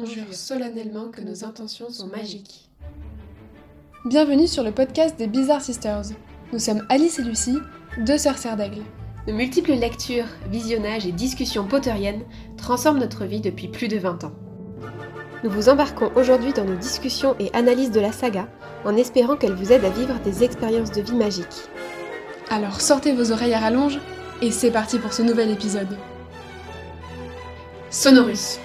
on jure solennellement que nos intentions sont magiques. Bienvenue sur le podcast des Bizarre Sisters. Nous sommes Alice et Lucie, deux sœurs serres d'aigle. De multiples lectures, visionnages et discussions potteriennes transforment notre vie depuis plus de 20 ans. Nous vous embarquons aujourd'hui dans nos discussions et analyses de la saga en espérant qu'elle vous aide à vivre des expériences de vie magiques. Alors sortez vos oreilles à rallonge et c'est parti pour ce nouvel épisode. Sonorus.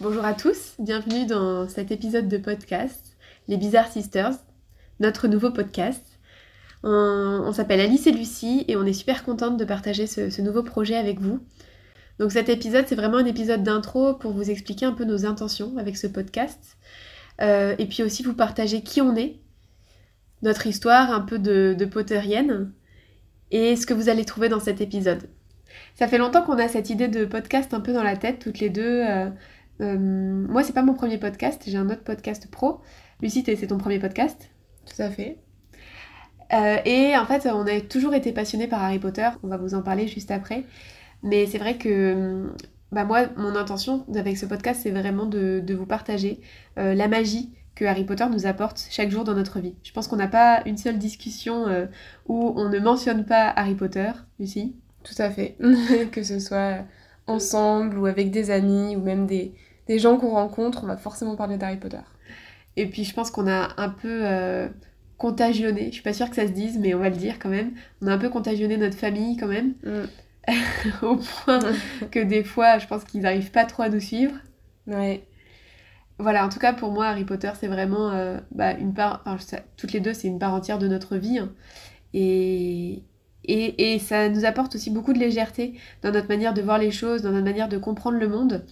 Bonjour à tous, bienvenue dans cet épisode de podcast, Les Bizarres Sisters, notre nouveau podcast. On, s'appelle Alice et Lucie et on est super contente de partager ce, nouveau projet avec vous. Donc cet épisode, c'est vraiment un épisode d'intro pour vous expliquer un peu nos intentions avec ce podcast. Euh, et puis aussi vous partager qui on est, notre histoire un peu de, de potterienne et ce que vous allez trouver dans cet épisode. Ça fait longtemps qu'on a cette idée de podcast un peu dans la tête, toutes les deux. Euh, euh, moi, c'est pas mon premier podcast, j'ai un autre podcast pro. Lucie, c'est ton premier podcast? Tout à fait. Euh, et en fait, on a toujours été passionnés par Harry Potter, on va vous en parler juste après. Mais c'est vrai que bah moi, mon intention avec ce podcast, c'est vraiment de, vous partager euh, la magie que Harry Potter nous apporte chaque jour dans notre vie. Je pense qu'on n'a pas une seule discussion où on ne mentionne pas Harry Potter, Lucie? Tout à fait. que ce soit ensemble ou avec des amis ou même des, des gens qu'on rencontre, on va forcément parler d'Harry Potter. Et puis je pense qu'on a un peu euh, contagionné, je suis pas sûre que ça se dise, mais on va le dire quand même, on a un peu contagionné notre famille quand même, mm. au point que des fois je pense qu'ils n'arrivent pas trop à nous suivre. Ouais. Voilà, en tout cas pour moi Harry Potter c'est vraiment euh, bah, une part, enfin, toutes les deux c'est une part entière de notre vie. Hein. Et, et, et, ça nous apporte aussi beaucoup de légèreté dans notre manière de voir les choses, dans notre manière de comprendre le monde.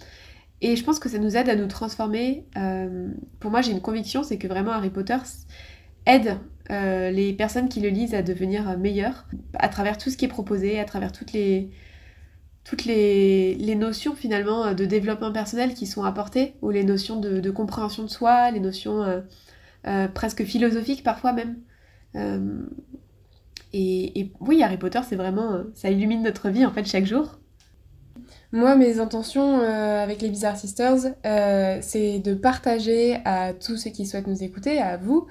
Et je pense que ça nous aide à nous transformer. Euh, pour moi, j'ai une conviction, c'est que vraiment Harry Potter aide euh, les personnes qui le lisent à devenir meilleures à travers tout ce qui est proposé, à travers toutes les, toutes les, les notions finalement de développement personnel qui sont apportées, ou les notions de, compréhension de soi, les notions euh, presque philosophiques parfois même. Et, et, oui, Harry Potter, c'est vraiment, ça illumine notre vie en fait chaque jour. Moi, mes intentions euh, avec les Bizarre Sisters, euh, c'est de partager à tous ceux qui souhaitent nous écouter, à vous,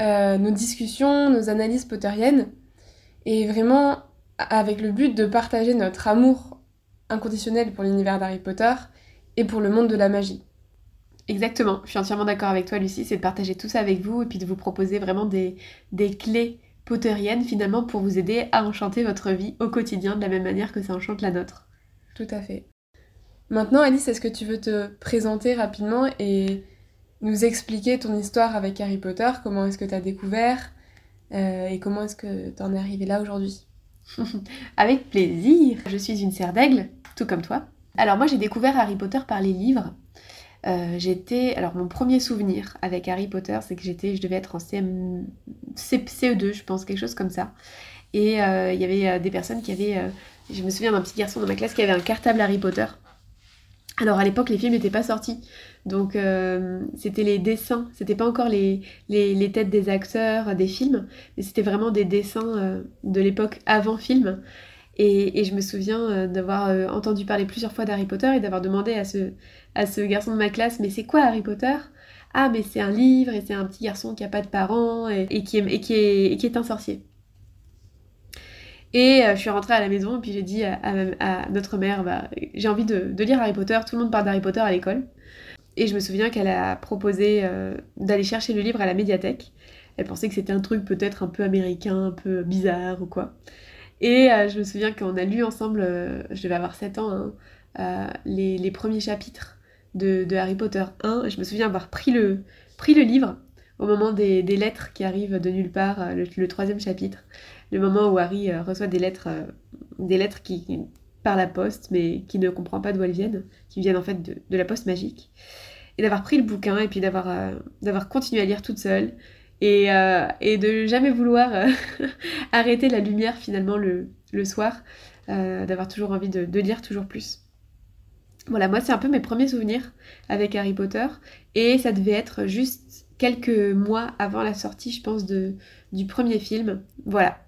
euh, nos discussions, nos analyses potteriennes, et vraiment avec le but de partager notre amour inconditionnel pour l'univers d'Harry Potter et pour le monde de la magie. Exactement, je suis entièrement d'accord avec toi Lucie, c'est de partager tout ça avec vous et puis de vous proposer vraiment des, des clés potteriennes finalement pour vous aider à enchanter votre vie au quotidien de la même manière que ça enchante la nôtre. Tout à fait. Maintenant, Alice, est-ce que tu veux te présenter rapidement et nous expliquer ton histoire avec Harry Potter? Comment est-ce que tu as découvert euh, et comment est-ce que tu en es arrivé là aujourd'hui? Avec plaisir Je suis une serre d'aigle, tout comme toi. Alors moi j'ai découvert Harry Potter par les livres. Euh, j'étais alors mon premier souvenir avec Harry Potter c'est que j'étais je devais être en CM... CE2 je pense quelque chose comme ça et euh, il y avait des personnes qui avaient je me souviens d'un petit garçon dans ma classe qui avait un cartable Harry Potter. Alors à l'époque, les films n'étaient pas sortis. Donc euh, c'était les dessins, c'était pas encore les, têtes des acteurs des films, mais c'était vraiment des dessins euh, de l'époque avant film. Et, je me souviens euh, d'avoir entendu parler plusieurs fois d'Harry Potter et d'avoir demandé à ce, à ce garçon de ma classe, mais c'est quoi Harry Potter? Ah mais c'est un livre et c'est un petit garçon qui a pas de parents et qui est un sorcier. Et euh, je suis rentrée à la maison et puis j'ai dit à, notre mère, bah, j'ai envie de, lire Harry Potter, tout le monde parle d'Harry Potter à l'école. Et je me souviens qu'elle a proposé euh, d'aller chercher le livre à la médiathèque. Elle pensait que c'était un truc peut-être un peu américain, un peu bizarre ou quoi. Et euh, je me souviens qu'on a lu ensemble, je devais avoir 7 ans, hein, les, premiers chapitres de, Harry Potter 1. je me souviens avoir pris le, pris le livre au moment des, lettres qui arrivent de nulle part, le troisième chapitre le moment où Harry euh, reçoit des lettres, euh, des lettres qui, par la poste, mais qui ne comprend pas d'où elles viennent, qui viennent en fait de, la poste magique. Et d'avoir pris le bouquin et puis d'avoir euh, d'avoir continué à lire toute seule et, et de jamais vouloir arrêter la lumière finalement le, le soir, d'avoir toujours envie de, de, lire toujours plus. Voilà, moi c'est un peu mes premiers souvenirs avec Harry Potter et ça devait être juste quelques mois avant la sortie, je pense, de, du premier film. Voilà,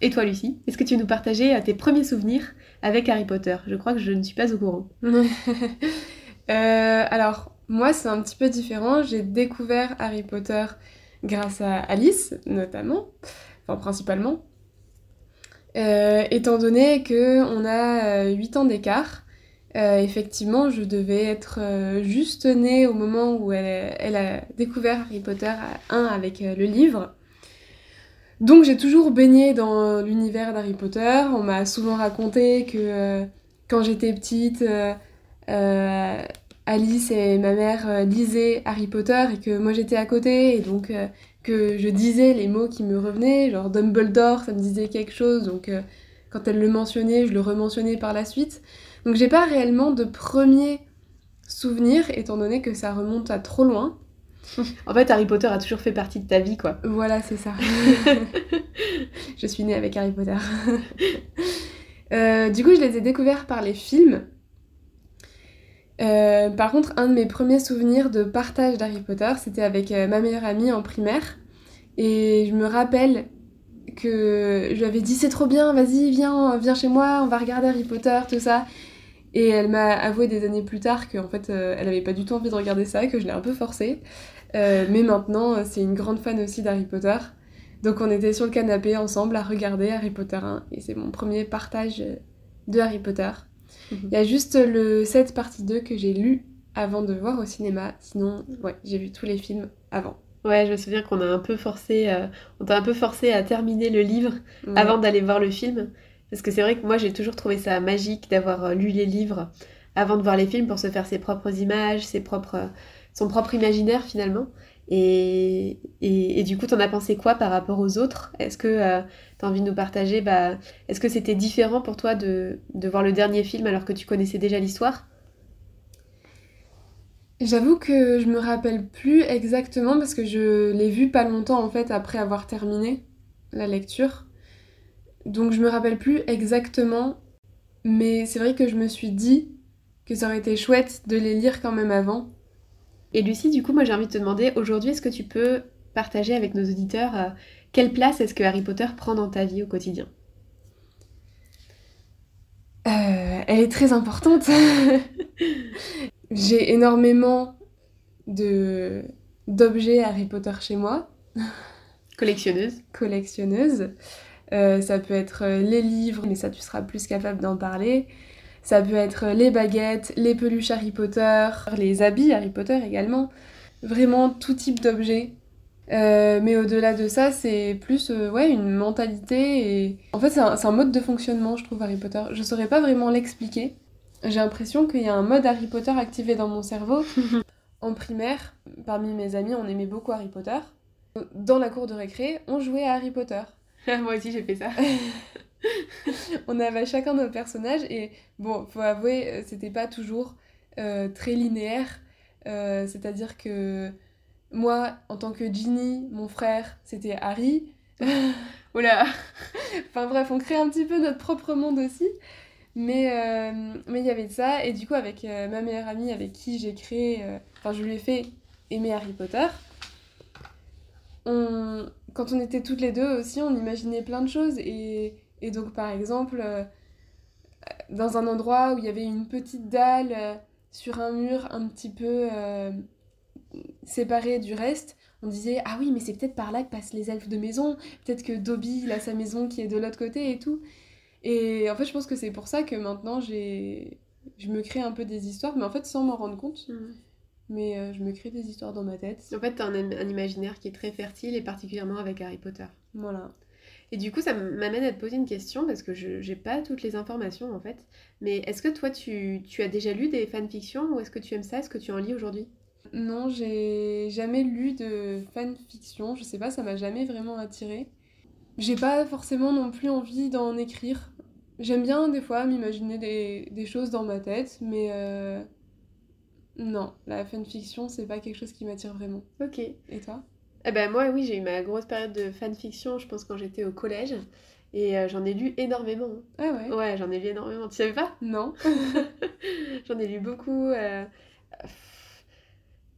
Et toi, Lucie, est-ce que tu veux nous partager tes premiers souvenirs avec Harry Potter? Je crois que je ne suis pas au courant. alors, moi, c'est un petit peu différent. J'ai découvert Harry Potter grâce à Alice, notamment, enfin principalement. Euh, étant donné que on a 8 euh, ans d'écart, euh, effectivement, je devais être juste née au moment où elle, a découvert Harry Potter 1 avec le livre. Donc j'ai toujours baigné dans l'univers d'Harry Potter. On m'a souvent raconté que quand j'étais petite, Alice et ma mère lisaient Harry Potter et que moi j'étais à côté et donc que je disais les mots qui me revenaient, genre Dumbledore, ça me disait quelque chose, donc euh, quand elle le mentionnait, je le rementionnais par la suite. Donc j'ai pas réellement de premier souvenir, étant donné que ça remonte à trop loin. en fait, Harry Potter a toujours fait partie de ta vie, quoi. Voilà, c'est ça. je suis née avec Harry Potter. Euh, du coup, je les ai découverts par les films. Euh, par contre, un de mes premiers souvenirs de partage d'Harry Potter, c'était avec euh, ma meilleure amie en primaire. Et je me rappelle que je lui avais dit c'est trop bien, vas-y, viens, viens chez moi, on va regarder Harry Potter, tout ça. Et elle m'a avoué des années plus tard qu'en fait, euh, elle avait pas du tout envie de regarder ça, que je l'ai un peu forcé. mais maintenant, c'est une grande fan aussi d'Harry Potter. Donc on était sur le canapé ensemble à regarder Harry Potter 1. Et c'est mon premier partage de Harry Potter. Mhm. Il y a juste le 7 partie 2 que j'ai lu avant de voir au cinéma. Sinon, ouais, j'ai vu tous les films avant. Ouais, je me souviens qu'on a un peu forcé, euh, on t'a un peu forcé à terminer le livre avant d'aller voir le film. Parce que c'est vrai que moi j'ai toujours trouvé ça magique d'avoir euh, lu les livres avant de voir les films pour se faire ses propres images, propres, son propre imaginaire finalement. Et, et, du coup, t'en as pensé quoi par rapport aux autres? Est-ce que euh, tu as envie de nous partager bah, Est-ce que c'était différent pour toi de, de, voir le dernier film alors que tu connaissais déjà l'histoire? J'avoue que je me rappelle plus exactement parce que je l'ai vu pas longtemps en fait après avoir terminé la lecture. Donc je me rappelle plus exactement, mais c'est vrai que je me suis dit que ça aurait été chouette de les lire quand même avant et Lucie, du coup, moi j'ai envie de te demander, aujourd'hui, est-ce que tu peux partager avec nos auditeurs euh, quelle place est-ce que Harry Potter prend dans ta vie au quotidien? Euh, Elle est très importante. j'ai énormément de d'objets Harry Potter chez moi. Collectionneuse. Collectionneuse. Euh, ça peut être les livres, mais ça tu seras plus capable d'en parler. Ça peut être les baguettes, les peluches Harry Potter, les habits Harry Potter également. Vraiment tout type d'objets. Euh, mais au-delà de ça, c'est plus euh, ouais, une mentalité et... En fait, c'est un, mode de fonctionnement, je trouve, Harry Potter. Je saurais pas vraiment l'expliquer. J'ai l'impression qu'il y a un mode Harry Potter activé dans mon cerveau. en primaire, parmi mes amis, on aimait beaucoup Harry Potter. Dans la cour de récré, on jouait à Harry Potter. Moi aussi, j'ai fait ça. on avait chacun nos personnages et bon, faut avouer, euh, c'était pas toujours euh, très linéaire. Euh, c'est-à-dire que moi, en tant que Ginny, mon frère, c'était Harry. Oula Enfin bref, on crée un petit peu notre propre monde aussi. Mais mais il y avait ça. Et du coup, avec ma meilleure amie avec qui j'ai créé... Enfin, je lui ai fait aimer Harry Potter. Quand on était toutes les deux aussi, on imaginait plein de choses. Et donc, par exemple, euh, dans un endroit où il y avait une petite dalle euh, sur un mur un petit peu euh, séparé du reste, on disait Ah oui, mais c'est peut-être par là que passent les elfes de maison, peut-être que Dobby, a sa maison qui est de l'autre côté et tout. Et en fait, je pense que c'est pour ça que maintenant, j'ai... je me crée un peu des histoires, mais en fait, sans m'en rendre compte. Mmh. Mais je me crée des histoires dans ma tête. En fait, t'as un, un imaginaire qui est très fertile, et particulièrement avec Harry Potter. Voilà. Et du coup, ça m'amène à te poser une question parce que je n'ai pas toutes les informations en fait. Mais est-ce que toi, tu, tu, as déjà lu des fanfictions ou est-ce que tu aimes ça? Est-ce que tu en lis aujourd'hui? Non, j'ai jamais lu de fanfiction. Je sais pas, ça m'a jamais vraiment attiré. J'ai pas forcément non plus envie d'en écrire. J'aime bien des fois m'imaginer des, des, choses dans ma tête, mais euh... non, la fanfiction, c'est pas quelque chose qui m'attire vraiment. Ok. Et toi? Eh ben moi, oui, j'ai eu ma grosse période de fanfiction, je pense, quand j'étais au collège. Et euh, j'en ai lu énormément. Ah ouais? Ouais, j'en ai lu énormément. Tu savais pas? Non. j'en ai lu beaucoup. Euh,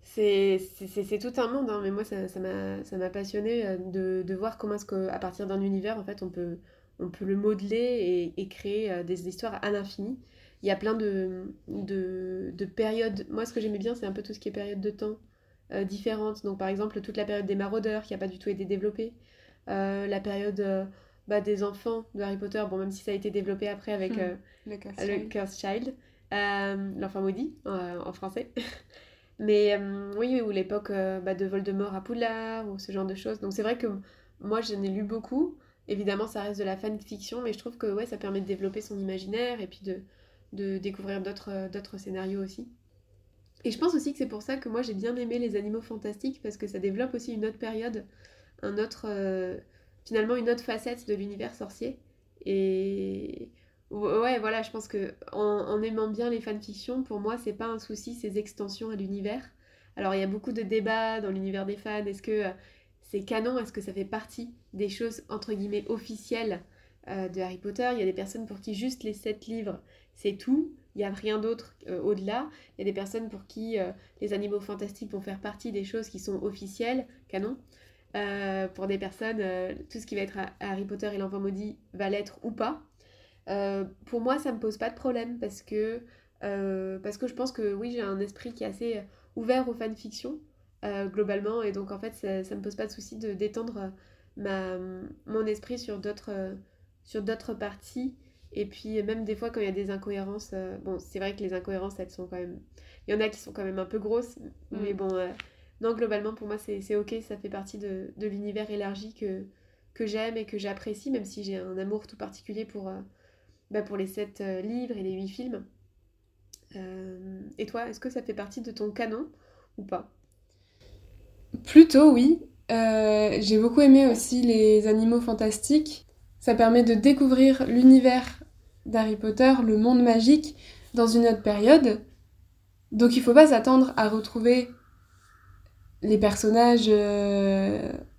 c'est tout un monde, hein, mais moi, ça m'a passionné euh, de, de, voir comment est-ce qu'à partir d'un univers, en fait, on peut, on peut le modeler et, créer des histoires à l'infini. Il y a plein de, de, périodes. Moi, ce que j'aimais bien, c'est un peu tout ce qui est période de temps différentes. Donc, par exemple, toute la période des maraudeurs qui n'a pas du tout été développée. la période bah, des enfants de Harry Potter, bon, même si ça a été développé après avec hmm. le, Curse Child, l'enfant maudit en français. Mais euh, oui, ou l'époque euh, bah, de Voldemort à Poudlard, ou ce genre de choses. Donc c'est vrai que moi, j'en ai lu beaucoup. Évidemment, ça reste de la fanfiction, mais je trouve que ouais, ça permet de développer son imaginaire et puis de, de découvrir d'autres, euh, d'autres scénarios aussi. Et je pense aussi que c'est pour ça que moi j'ai bien aimé les animaux fantastiques, parce que ça développe aussi une autre période, un autre, finalement une autre facette de l'univers sorcier. Et Ouais, voilà, je pense que en, aimant bien les fanfictions, pour moi, c'est pas un souci ces extensions à l'univers. Alors, il y a beaucoup de débats dans l'univers des fans. Est-ce que euh, c'est canon? Est-ce que ça fait partie des choses entre guillemets officielles euh, de Harry Potter Il y a des personnes pour qui juste les sept livres, c'est tout. Il n'y a rien d'autre euh, au-delà. Il y a des personnes pour qui les animaux fantastiques vont faire partie des choses qui sont officielles, canon. pour des personnes, tout ce qui va être Harry Potter et l'enfant maudit va l'être ou pas. Euh, pour moi, ça me pose pas de problème parce que, euh, parce que je pense que oui, j'ai un esprit qui est assez ouvert aux fanfictions euh, globalement et donc en fait, ça, ça me pose pas de souci de d'étendre mon esprit sur d'autres sur d'autres parties. Et puis même des fois quand il y a des incohérences, bon, c'est vrai que les incohérences, elles sont quand même... Il y en a qui sont quand même un peu grosses, mais mm. bon, non, globalement pour moi c'est ok, ça fait partie de, de l'univers élargi que, que j'aime et que j'apprécie, même si j'ai un amour tout particulier pour, bah, pour les 7 euh, livres et les 8 films. Euh, et toi, est-ce que ça fait partie de ton canon ou pas? Plutôt oui. Euh, j'ai beaucoup aimé aussi les animaux fantastiques. Ça permet de découvrir l'univers d'Harry Potter, le monde magique, dans une autre période. Donc il faut pas s'attendre à retrouver les personnages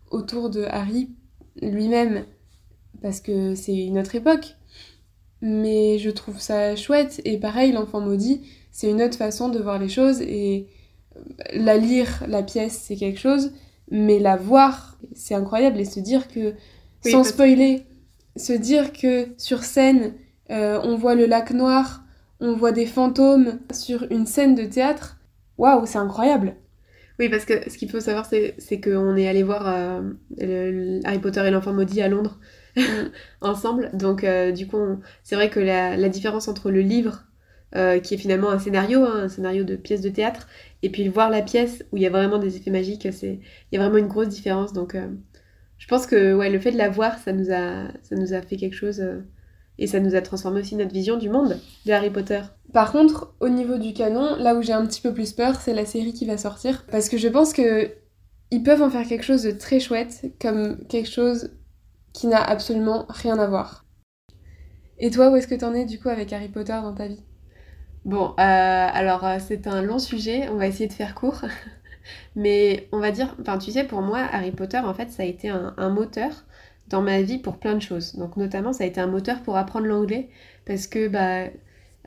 autour de Harry lui-même, parce que c'est une autre époque mais je trouve ça chouette. Et pareil, l'enfant maudit, c'est une autre façon de voir les choses. Et euh, la lire, la pièce, c'est quelque chose, mais la voir, c'est incroyable. Et se dire que, sans spoiler, se dire que sur scène, euh, on voit le lac noir, on voit des fantômes sur une scène de théâtre, waouh, c'est incroyable. Oui, parce que ce qu'il faut savoir, c'est qu'on est allé voir euh, Harry Potter et l'enfant maudit à Londres ensemble. Donc, euh, du coup, c'est vrai que la, différence entre le livre, euh, qui est finalement un scénario, hein, un scénario de pièce de théâtre, et puis voir la pièce où il y a vraiment des effets magiques, c'est il y a vraiment une grosse différence. Donc, je pense que ouais, le fait de la voir, ça nous a, ça nous a fait quelque chose. et ça nous a transformé aussi notre vision du monde de Harry Potter. Par contre, au niveau du canon, là où j'ai un petit peu plus peur, c'est la série qui va sortir. Parce que je pense que ils peuvent en faire quelque chose de très chouette, comme quelque chose qui n'a absolument rien à voir. Et toi, où est-ce que t'en es du coup avec Harry Potter dans ta vie? Bon, euh, alors euh, c'est un long sujet, on va essayer de faire court. Mais on va dire, enfin tu sais, pour moi, Harry Potter, en fait, ça a été un, moteur dans ma vie pour plein de choses. Donc notamment, ça a été un moteur pour apprendre l'anglais, parce que bah,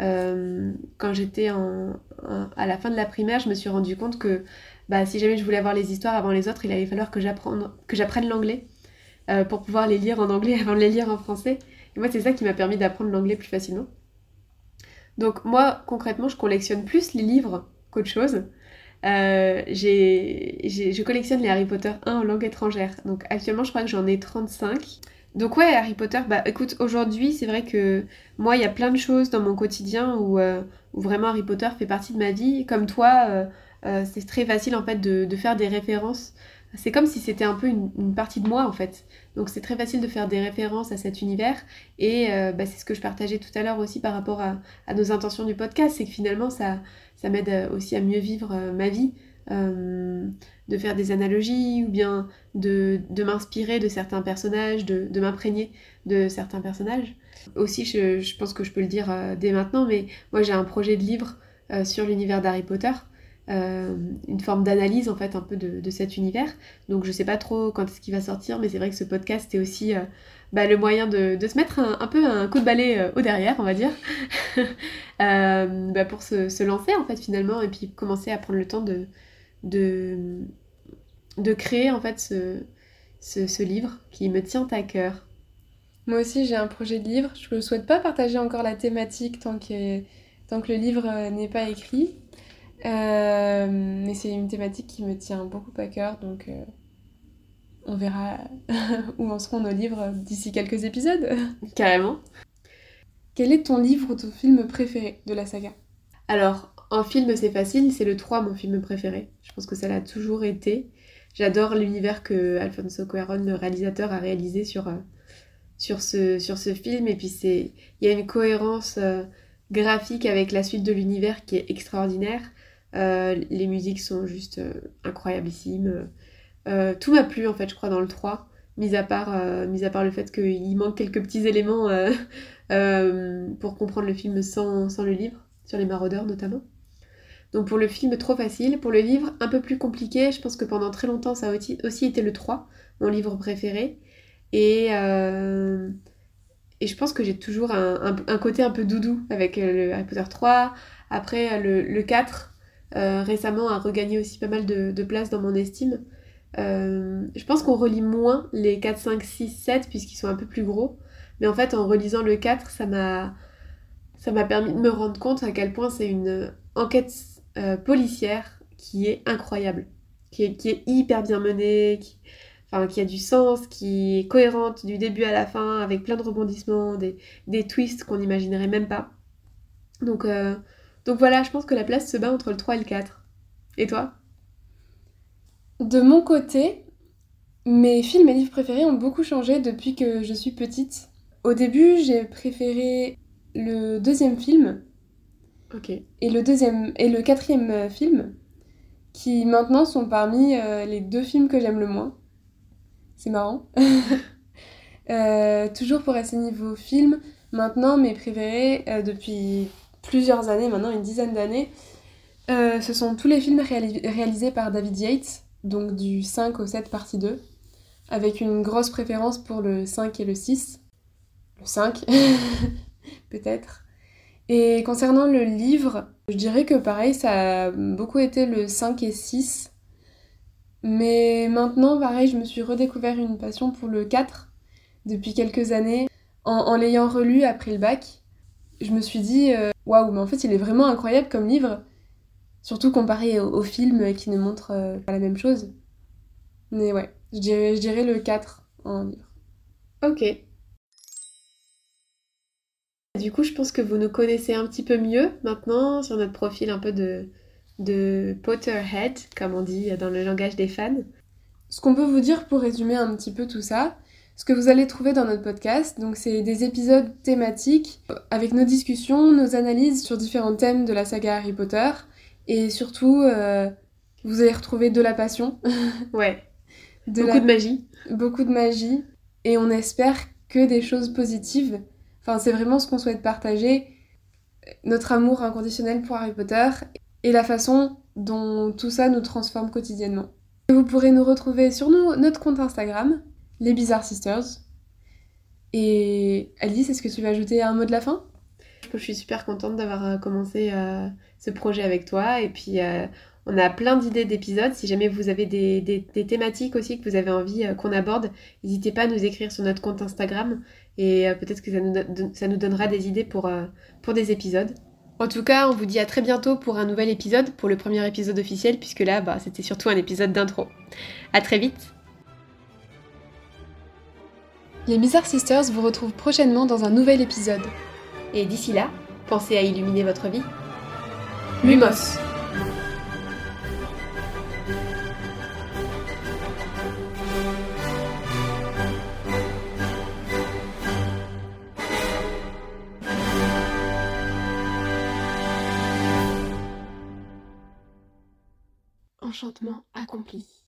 euh, quand j'étais à la fin de la primaire, je me suis rendu compte que bah, si jamais je voulais avoir les histoires avant les autres, il allait falloir que j'apprenne l'anglais. Euh, pour pouvoir les lire en anglais avant de les lire en français. Et moi, c'est ça qui m'a permis d'apprendre l'anglais plus facilement. Donc moi, concrètement, je collectionne plus les livres qu'autre chose. Euh, je collectionne les Harry Potter 1 en langue étrangère. Donc actuellement, je crois que j'en ai 35. Donc ouais, Harry Potter, bah écoute, aujourd'hui, c'est vrai que moi, il y a plein de choses dans mon quotidien où, euh, vraiment Harry Potter fait partie de ma vie. Comme toi, c'est très facile en fait de, de, faire des références c'est comme si c'était un peu une, partie de moi en fait. Donc c'est très facile de faire des références à cet univers et euh, bah, c'est ce que je partageais tout à l'heure aussi par rapport à, nos intentions du podcast, c'est que finalement ça, ça m'aide euh, aussi à mieux vivre euh, ma vie, de faire des analogies ou bien de, m'inspirer de certains personnages, de, m'imprégner de certains personnages. Aussi je, je, pense que je peux le dire dès maintenant, mais moi j'ai un projet de livre sur l'univers d'Harry Potter. Euh, une forme d'analyse en fait un peu de, cet univers. Donc je sais pas trop quand est-ce qu'il va sortir, mais c'est vrai que ce podcast est aussi euh, bah, le moyen de, se mettre un, peu un coup de balai euh, au derrière, on va dire, bah, pour se, lancer en fait finalement et puis commencer à prendre le temps de, de, de créer en fait ce, ce, ce livre qui me tient à cœur. Moi aussi, j'ai un projet de livre. Je ne souhaite pas partager encore la thématique tant que, tant que le livre n'est pas écrit. Euh, mais c'est une thématique qui me tient beaucoup à cœur, donc euh, on verra où en seront nos livres d'ici quelques épisodes. Carrément. Quel est ton livre ou ton film préféré de la saga? Alors, en film, c'est facile, c'est le 3, mon film préféré. Je pense que ça l'a toujours été. J'adore l'univers que Alfonso Cuarón, le réalisateur, a réalisé sur, euh, sur, ce, sur ce film. Et puis, il y a une cohérence graphique avec la suite de l'univers qui est extraordinaire. Euh, les musiques sont juste euh, incroyablissimes. Euh, tout m'a plu en fait, je crois, dans le 3, mis à part, mis à part le fait qu'il manque quelques petits éléments pour comprendre le film sans, sans le livre, sur les maraudeurs notamment. Donc pour le film, trop facile. Pour le livre, un peu plus compliqué. Je pense que pendant très longtemps, ça a aussi été le 3, mon livre préféré. Et, et je pense que j'ai toujours un, un, côté un peu doudou avec le Harry Potter 3. Après, le, le 4, euh, récemment a regagné aussi pas mal de, place dans mon estime. Euh, je pense qu'on relit moins les 4, 5, 6, 7 puisqu'ils sont un peu plus gros. Mais en fait, en relisant le 4, ça m'a ça m'a permis de me rendre compte à quel point c'est une enquête euh, policière qui est incroyable, qui est, qui est hyper bien menée, qui, enfin, qui a du sens, qui est cohérente du début à la fin, avec plein de rebondissements, des, des twists qu'on n'imaginerait même pas. Donc, donc voilà, je pense que la place se bat entre le 3 et le 4. Et toi? De mon côté, mes films et livres préférés ont beaucoup changé depuis que je suis petite. Au début, j'ai préféré le deuxième film. Ok. Et le deuxième et le quatrième film, qui maintenant sont parmi euh, les deux films que j'aime le moins. C'est marrant. Euh, toujours pour rester niveau film, maintenant mes préférés euh, depuis plusieurs années, maintenant une dizaine d'années. Euh, ce sont tous les films réalisés par David Yates, donc du 5 au 7 partie 2, avec une grosse préférence pour le 5 et le 6. Le 5, peut-être. Et concernant le livre, je dirais que pareil, ça a beaucoup été le 5 et 6. Mais maintenant, pareil, je me suis redécouvert une passion pour le 4 depuis quelques années. En, l'ayant relu après le bac, je me suis dit, euh, waouh, mais en fait, il est vraiment incroyable comme livre. Surtout comparé au, film qui ne montre euh, pas la même chose. Mais ouais, je dirais, je dirais le 4 en livre. Ok. Du coup, je pense que vous nous connaissez un petit peu mieux maintenant sur notre profil un peu de, de Potterhead, comme on dit dans le langage des fans. Ce qu'on peut vous dire pour résumer un petit peu tout ça, ce que vous allez trouver dans notre podcast. Donc c'est des épisodes thématiques avec nos discussions, nos analyses sur différents thèmes de la saga Harry Potter et surtout euh, vous allez retrouver de la passion. Ouais. beaucoup de magie. Beaucoup de magie et on espère que des choses positives. Enfin c'est vraiment ce qu'on souhaite partager notre amour inconditionnel pour Harry Potter et la façon dont tout ça nous transforme quotidiennement. Vous pourrez nous retrouver sur notre compte Instagram, les Bizarre Sisters. Et Alice, est-ce que tu veux ajouter un mot de la fin? Je suis super contente d'avoir euh, commencé euh, ce projet avec toi. Et puis, euh, on a plein d'idées d'épisodes. Si jamais vous avez des, thématiques aussi que vous avez envie qu'on aborde, n'hésitez pas à nous écrire sur notre compte Instagram. Et peut-être que ça nous, donnera des idées pour, pour des épisodes. En tout cas, on vous dit à très bientôt pour un nouvel épisode, pour le premier épisode officiel, puisque là, bah, c'était surtout un épisode d'intro. À très vite les Bizarre Sisters vous retrouvent prochainement dans un nouvel épisode. Et d'ici là, pensez à illuminer votre vie. Lumos. Enchantement accompli.